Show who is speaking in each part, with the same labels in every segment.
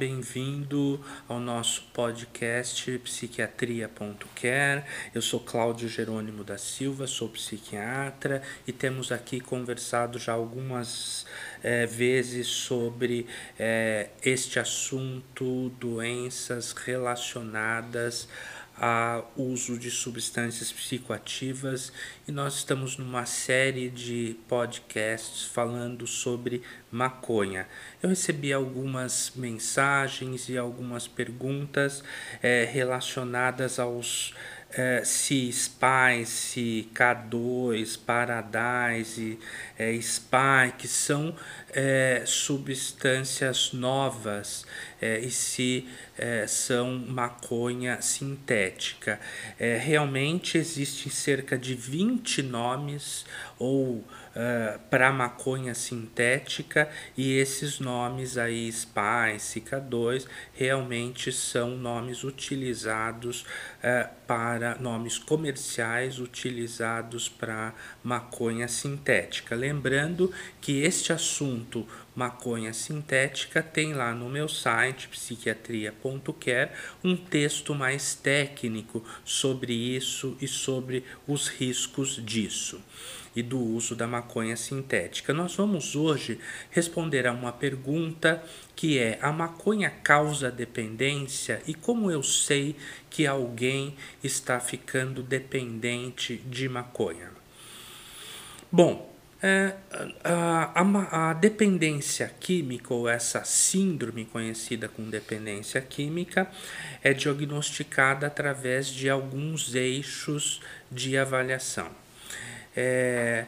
Speaker 1: bem-vindo ao nosso podcast psiquiatria.care. Eu sou Cláudio Jerônimo da Silva, sou psiquiatra e temos aqui conversado já algumas é, vezes sobre é, este assunto, doenças relacionadas a uso de substâncias psicoativas e nós estamos numa série de podcasts falando sobre maconha. Eu recebi algumas mensagens e algumas perguntas é, relacionadas aos é, se Spice, K2, Paradise, é, Spy, que são é, substâncias novas é, e se é, são maconha sintética. É, realmente existem cerca de 20 nomes ou uh, para maconha sintética e esses nomes aí, Spice, K2, realmente são nomes utilizados uh, para nomes comerciais utilizados para maconha sintética. Lembrando que este assunto maconha sintética tem lá no meu site psiquiatria.care um texto mais técnico sobre isso e sobre os riscos disso e do uso da maconha sintética. Nós vamos hoje responder a uma pergunta que é: a maconha causa dependência e como eu sei que alguém está ficando dependente de maconha? Bom, é, a, a, a, dependência química, ou essa síndrome conhecida como dependência química, é diagnosticada através de alguns eixos de avaliação. É,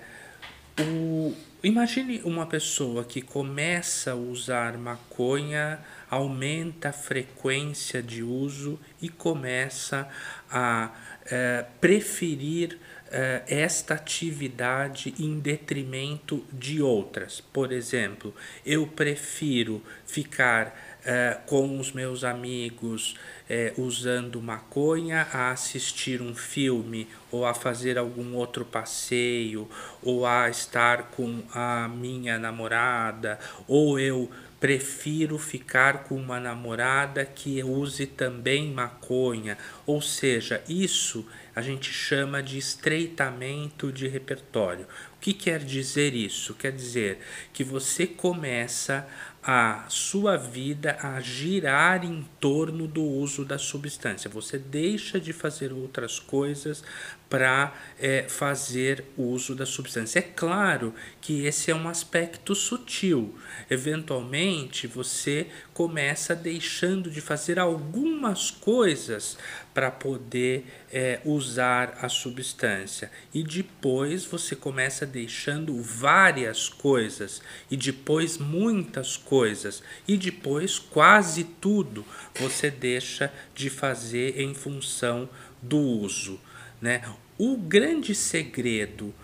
Speaker 1: o, imagine uma pessoa que começa a usar maconha, aumenta a frequência de uso e começa a é, preferir é, esta atividade em detrimento de outras. Por exemplo, eu prefiro ficar é, com os meus amigos é, usando maconha a assistir um filme ou a fazer algum outro passeio ou a estar com a minha namorada ou eu prefiro ficar com uma namorada que use também maconha, ou seja, isso a gente chama de estreitamento de repertório. O que quer dizer isso? Quer dizer que você começa a sua vida a girar em torno do uso da substância. Você deixa de fazer outras coisas para é, fazer uso da substância. É claro que esse é um aspecto sutil. Eventualmente, você começa deixando de fazer algumas coisas para poder é, usar a substância e depois você começa deixando várias coisas e depois muitas coisas e depois quase tudo você deixa de fazer em função do uso, né? O grande segredo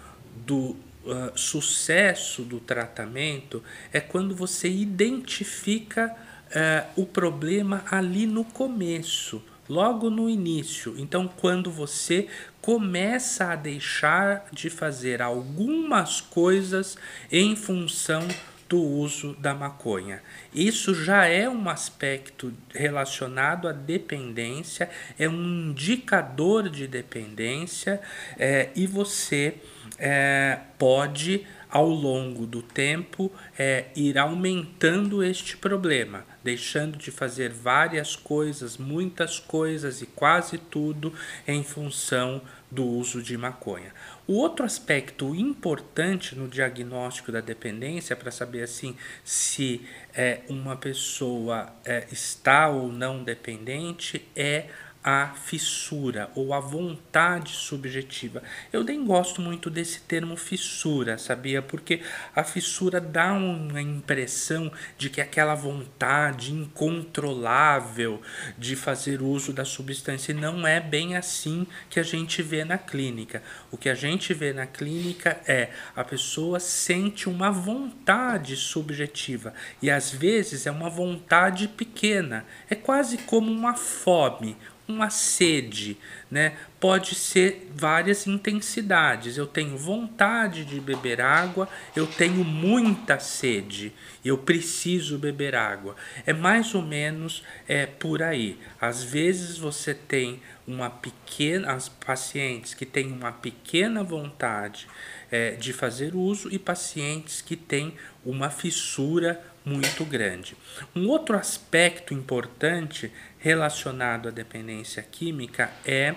Speaker 1: do uh, sucesso do tratamento é quando você identifica uh, o problema ali no começo, logo no início. Então, quando você começa a deixar de fazer algumas coisas em função do uso da maconha. Isso já é um aspecto relacionado à dependência, é um indicador de dependência é, e você é, pode ao longo do tempo é, ir aumentando este problema, deixando de fazer várias coisas, muitas coisas e quase tudo em função do uso de maconha. O outro aspecto importante no diagnóstico da dependência para saber assim se é, uma pessoa é, está ou não dependente é a fissura ou a vontade subjetiva. Eu nem gosto muito desse termo fissura, sabia? Porque a fissura dá uma impressão de que aquela vontade incontrolável de fazer uso da substância e não é bem assim que a gente vê na clínica. O que a gente vê na clínica é a pessoa sente uma vontade subjetiva e às vezes é uma vontade pequena, é quase como uma fome uma sede, né? Pode ser várias intensidades. Eu tenho vontade de beber água, eu tenho muita sede, eu preciso beber água. É mais ou menos é, por aí. Às vezes você tem uma pequena, as pacientes que têm uma pequena vontade é, de fazer uso e pacientes que têm uma fissura muito grande. Um outro aspecto importante relacionado à dependência química é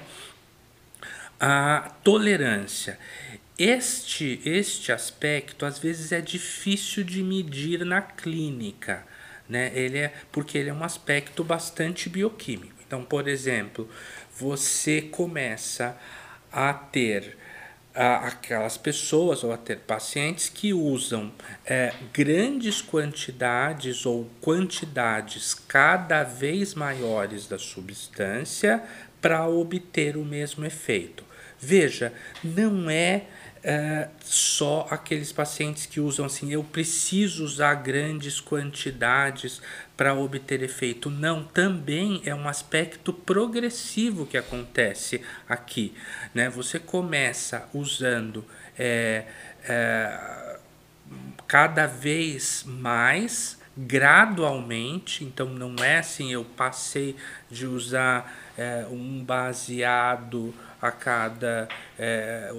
Speaker 1: a tolerância. Este, este aspecto às vezes é difícil de medir na clínica, né? Ele é porque ele é um aspecto bastante bioquímico. Então, por exemplo, você começa a ter aquelas pessoas ou a ter pacientes que usam é, grandes quantidades ou quantidades cada vez maiores da substância para obter o mesmo efeito. Veja, não é é, só aqueles pacientes que usam assim, eu preciso usar grandes quantidades para obter efeito. Não, também é um aspecto progressivo que acontece aqui. Né? Você começa usando é, é, cada vez mais gradualmente, então não é assim, eu passei de usar é, um baseado a cada é,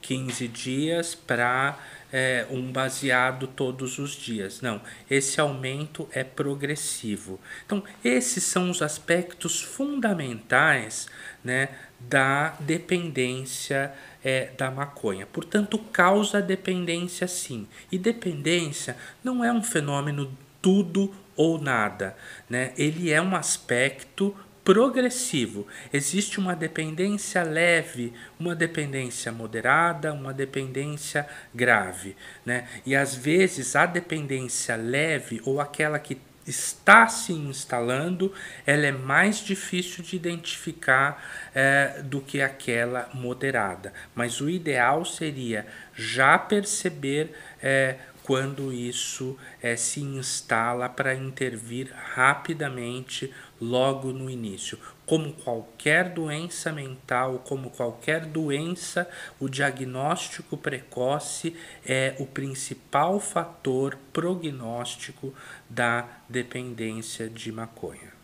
Speaker 1: 15 dias para é, um baseado todos os dias. Não, esse aumento é progressivo. Então, esses são os aspectos fundamentais né, da dependência é, da maconha. Portanto, causa dependência sim. E dependência não é um fenômeno tudo ou nada, né? Ele é um aspecto progressivo. Existe uma dependência leve, uma dependência moderada, uma dependência grave, né? E às vezes a dependência leve ou aquela que está se instalando, ela é mais difícil de identificar é, do que aquela moderada. Mas o ideal seria já perceber é, quando isso é, se instala para intervir rapidamente logo no início. Como qualquer doença mental, como qualquer doença, o diagnóstico precoce é o principal fator prognóstico da dependência de maconha.